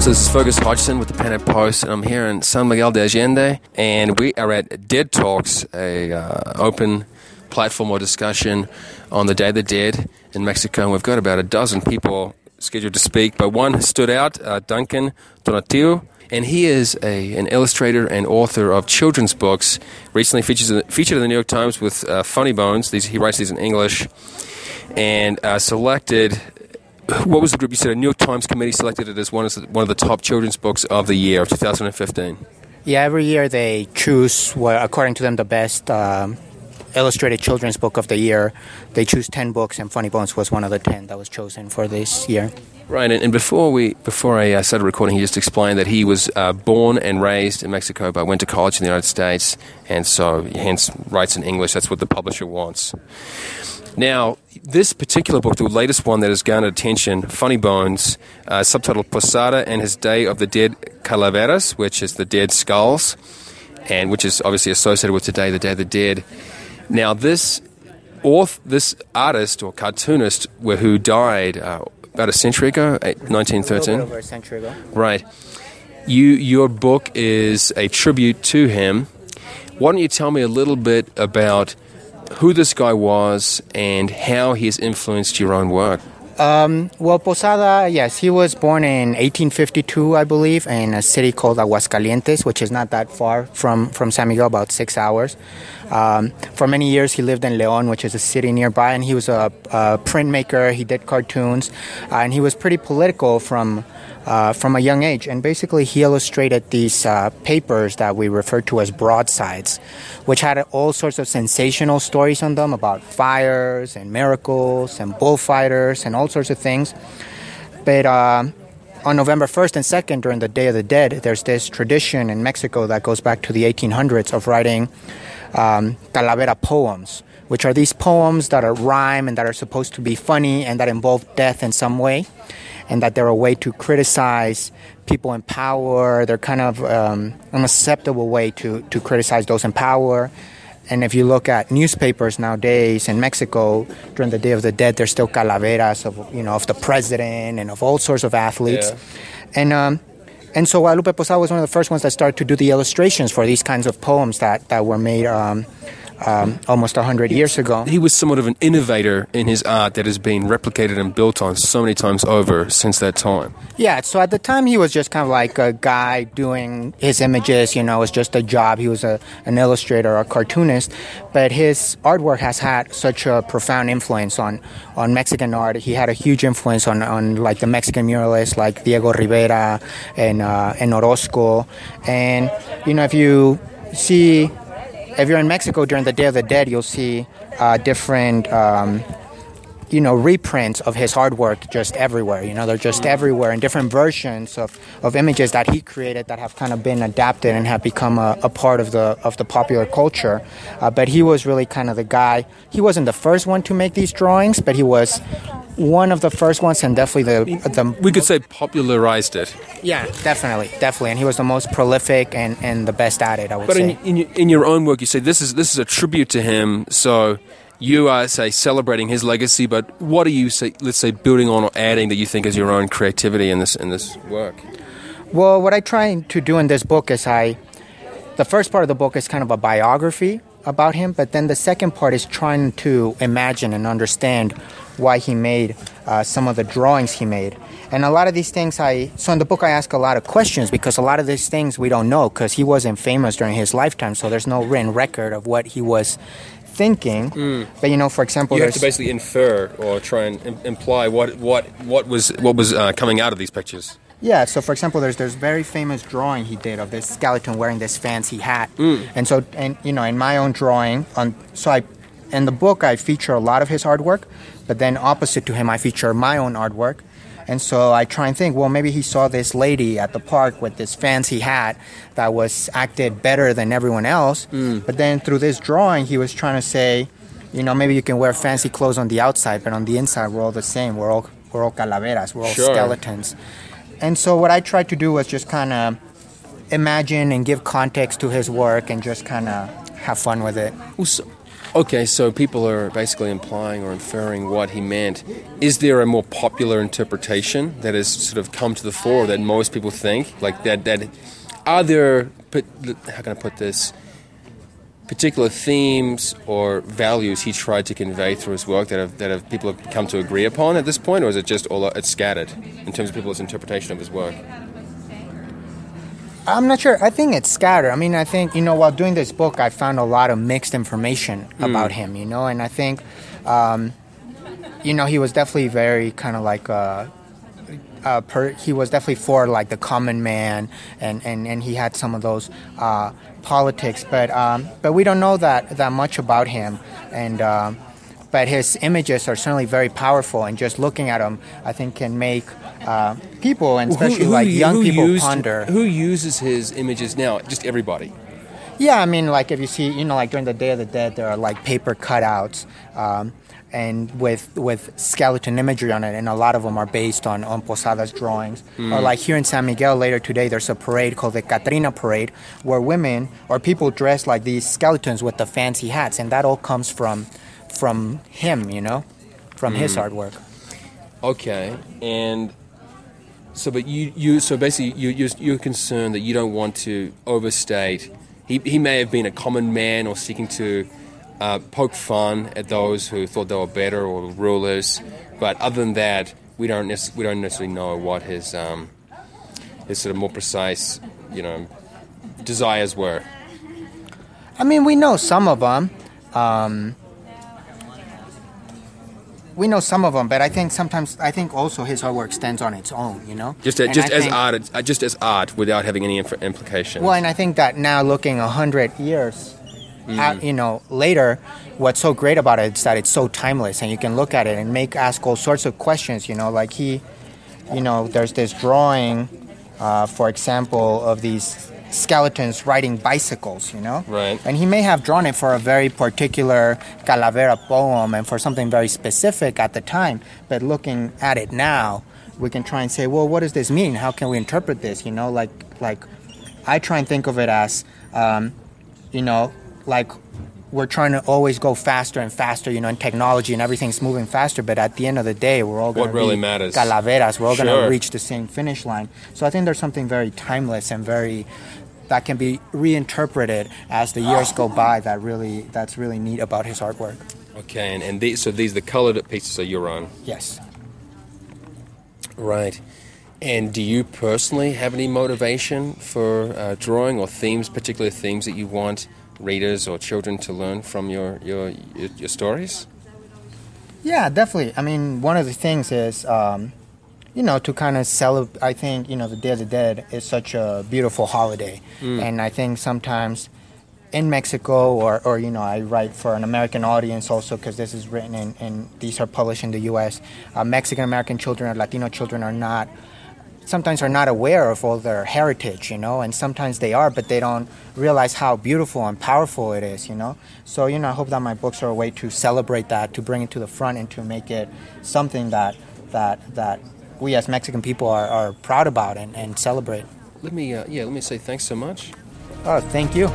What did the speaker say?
So this is Fergus Hodgson with the PanAm Post, and I'm here in San Miguel de Allende, and we are at Dead Talks, a uh, open platform or discussion on the Day of the Dead in Mexico. And we've got about a dozen people scheduled to speak, but one stood out, uh, Duncan Tonatiuh, and he is a, an illustrator and author of children's books. Recently features, featured in the New York Times with uh, Funny Bones. These, he writes these in English, and uh, selected what was the group you said? A New York Times committee selected it as one of the, one of the top children's books of the year of 2015. Yeah, every year they choose what, according to them, the best um, illustrated children's book of the year. They choose ten books, and Funny Bones was one of the ten that was chosen for this year. Right, and, and before we before I uh, started recording, he just explained that he was uh, born and raised in Mexico, but went to college in the United States, and so hence writes in English. That's what the publisher wants. Now, this particular book, the latest one that has garnered attention, Funny Bones, uh, subtitled Posada and His Day of the Dead Calaveras, which is the dead skulls, and which is obviously associated with today, the Day of the Dead. Now, this author, this artist or cartoonist who died uh, about a century ago, 1913. over a century ago. Right. You, your book is a tribute to him. Why don't you tell me a little bit about who this guy was and how he has influenced your own work. Um, well, Posada, yes, he was born in 1852, I believe, in a city called Aguascalientes, which is not that far from, from San Miguel, about six hours. Um, for many years, he lived in Leon, which is a city nearby, and he was a, a printmaker. He did cartoons, uh, and he was pretty political from uh, from a young age. And basically, he illustrated these uh, papers that we refer to as broadsides, which had all sorts of sensational stories on them about fires and miracles and bullfighters and all sorts of things. But uh, on November 1st and 2nd, during the Day of the Dead, there's this tradition in Mexico that goes back to the 1800s of writing um, calavera poems, which are these poems that are rhyme and that are supposed to be funny and that involve death in some way and that they're a way to criticize people in power. They're kind of um, an acceptable way to, to criticize those in power. And if you look at newspapers nowadays in Mexico during the Day of the Dead, there's still calaveras of you know of the president and of all sorts of athletes. Yeah. And um, and so Guadalupe Posada was one of the first ones that started to do the illustrations for these kinds of poems that that were made. Um, um, almost 100 years ago. He was somewhat of an innovator in his art that has been replicated and built on so many times over since that time. Yeah, so at the time he was just kind of like a guy doing his images, you know, it was just a job. He was a, an illustrator, a cartoonist, but his artwork has had such a profound influence on, on Mexican art. He had a huge influence on, on like the Mexican muralists like Diego Rivera and, uh, and Orozco. And, you know, if you see if you're in Mexico during the Day of the Dead, you'll see uh, different, um, you know, reprints of his hard work just everywhere. You know, they're just everywhere in different versions of, of images that he created that have kind of been adapted and have become a, a part of the of the popular culture. Uh, but he was really kind of the guy. He wasn't the first one to make these drawings, but he was one of the first ones and definitely the, the we could say popularized it. Yeah definitely definitely and he was the most prolific and, and the best at it i would but say. in, in, in your own work you say this is this is a tribute to him so you are say celebrating his legacy but what are you say let's say building on or adding that you think is your own creativity in this in this work? Well what i try to do in this book is i the first part of the book is kind of a biography about him but then the second part is trying to imagine and understand why he made uh, some of the drawings he made. And a lot of these things, I so in the book I ask a lot of questions because a lot of these things we don't know because he wasn't famous during his lifetime, so there's no written record of what he was thinking. Mm. But you know, for example, you have to basically infer or try and Im- imply what what what was what was uh, coming out of these pictures. Yeah, so for example, there's there's very famous drawing he did of this skeleton wearing this fancy hat, mm. and so and you know in my own drawing on so I in the book I feature a lot of his artwork, but then opposite to him, I feature my own artwork. And so I try and think, well, maybe he saw this lady at the park with this fancy hat that was acted better than everyone else. Mm. But then through this drawing, he was trying to say, you know, maybe you can wear fancy clothes on the outside, but on the inside, we're all the same. We're all, we're all calaveras, we're all sure. skeletons. And so what I tried to do was just kind of imagine and give context to his work and just kind of have fun with it. Okay, so people are basically implying or inferring what he meant. Is there a more popular interpretation that has sort of come to the fore that most people think? Like that, that are there, how can I put this, particular themes or values he tried to convey through his work that have, that have people have come to agree upon at this point, or is it just all it's scattered in terms of people's interpretation of his work? I'm not sure. I think it's scattered. I mean, I think, you know, while doing this book, I found a lot of mixed information mm. about him, you know, and I think, um, you know, he was definitely very kind of like, uh, uh, per, he was definitely for like the common man, and, and, and he had some of those uh, politics, but um, but we don't know that that much about him, and um, but his images are certainly very powerful, and just looking at them, I think can make uh, people, and especially who, who, like young people, used, ponder. Who uses his images now? Just everybody. Yeah, I mean, like if you see, you know, like during the Day of the Dead, there are like paper cutouts, um, and with with skeleton imagery on it, and a lot of them are based on on Posada's drawings. Mm. Or like here in San Miguel, later today, there's a parade called the Catrina Parade, where women or people dress like these skeletons with the fancy hats, and that all comes from from him, you know, from mm. his work. Okay, and so, but you, you so basically, you, you're, you're concerned that you don't want to overstate. He, he may have been a common man or seeking to uh, poke fun at those who thought they were better or rulers, but other than that, we don't nec- we don't necessarily know what his um, his sort of more precise, you know, desires were. I mean, we know some of them. Um, we know some of them, but I think sometimes I think also his artwork stands on its own. You know, just as, just as think, art, uh, just as art, without having any inf- implications. Well, and I think that now looking a hundred years, mm. at, you know, later, what's so great about it is that it's so timeless, and you can look at it and make ask all sorts of questions. You know, like he, you know, there's this drawing, uh, for example, of these skeletons riding bicycles, you know? Right. And he may have drawn it for a very particular Calavera poem and for something very specific at the time, but looking at it now, we can try and say, well, what does this mean? How can we interpret this? You know, like, like I try and think of it as, um, you know, like we're trying to always go faster and faster, you know, in technology and everything's moving faster. But at the end of the day, we're all going to really be matters. calaveras. We're all sure. going to reach the same finish line. So I think there's something very timeless and very that can be reinterpreted as the years go by. That really that's really neat about his artwork. Okay, and, and these so these the colored pieces are your own. Yes. Right. And do you personally have any motivation for uh, drawing or themes, particular themes that you want readers or children to learn from your your your, stories? Yeah, definitely. I mean, one of the things is um, you know, to kind of celebrate. I think you know the Day of the Dead is such a beautiful holiday, mm. and I think sometimes in Mexico or, or you know I write for an American audience also because this is written in and these are published in the U.S. Uh, Mexican American children or Latino children are not sometimes are not aware of all their heritage, you know, and sometimes they are, but they don't realize how beautiful and powerful it is, you know. So you know I hope that my books are a way to celebrate that, to bring it to the front, and to make it something that that that we as Mexican people are, are proud about and, and celebrate. Let me, uh, yeah, let me say thanks so much. Oh, thank you.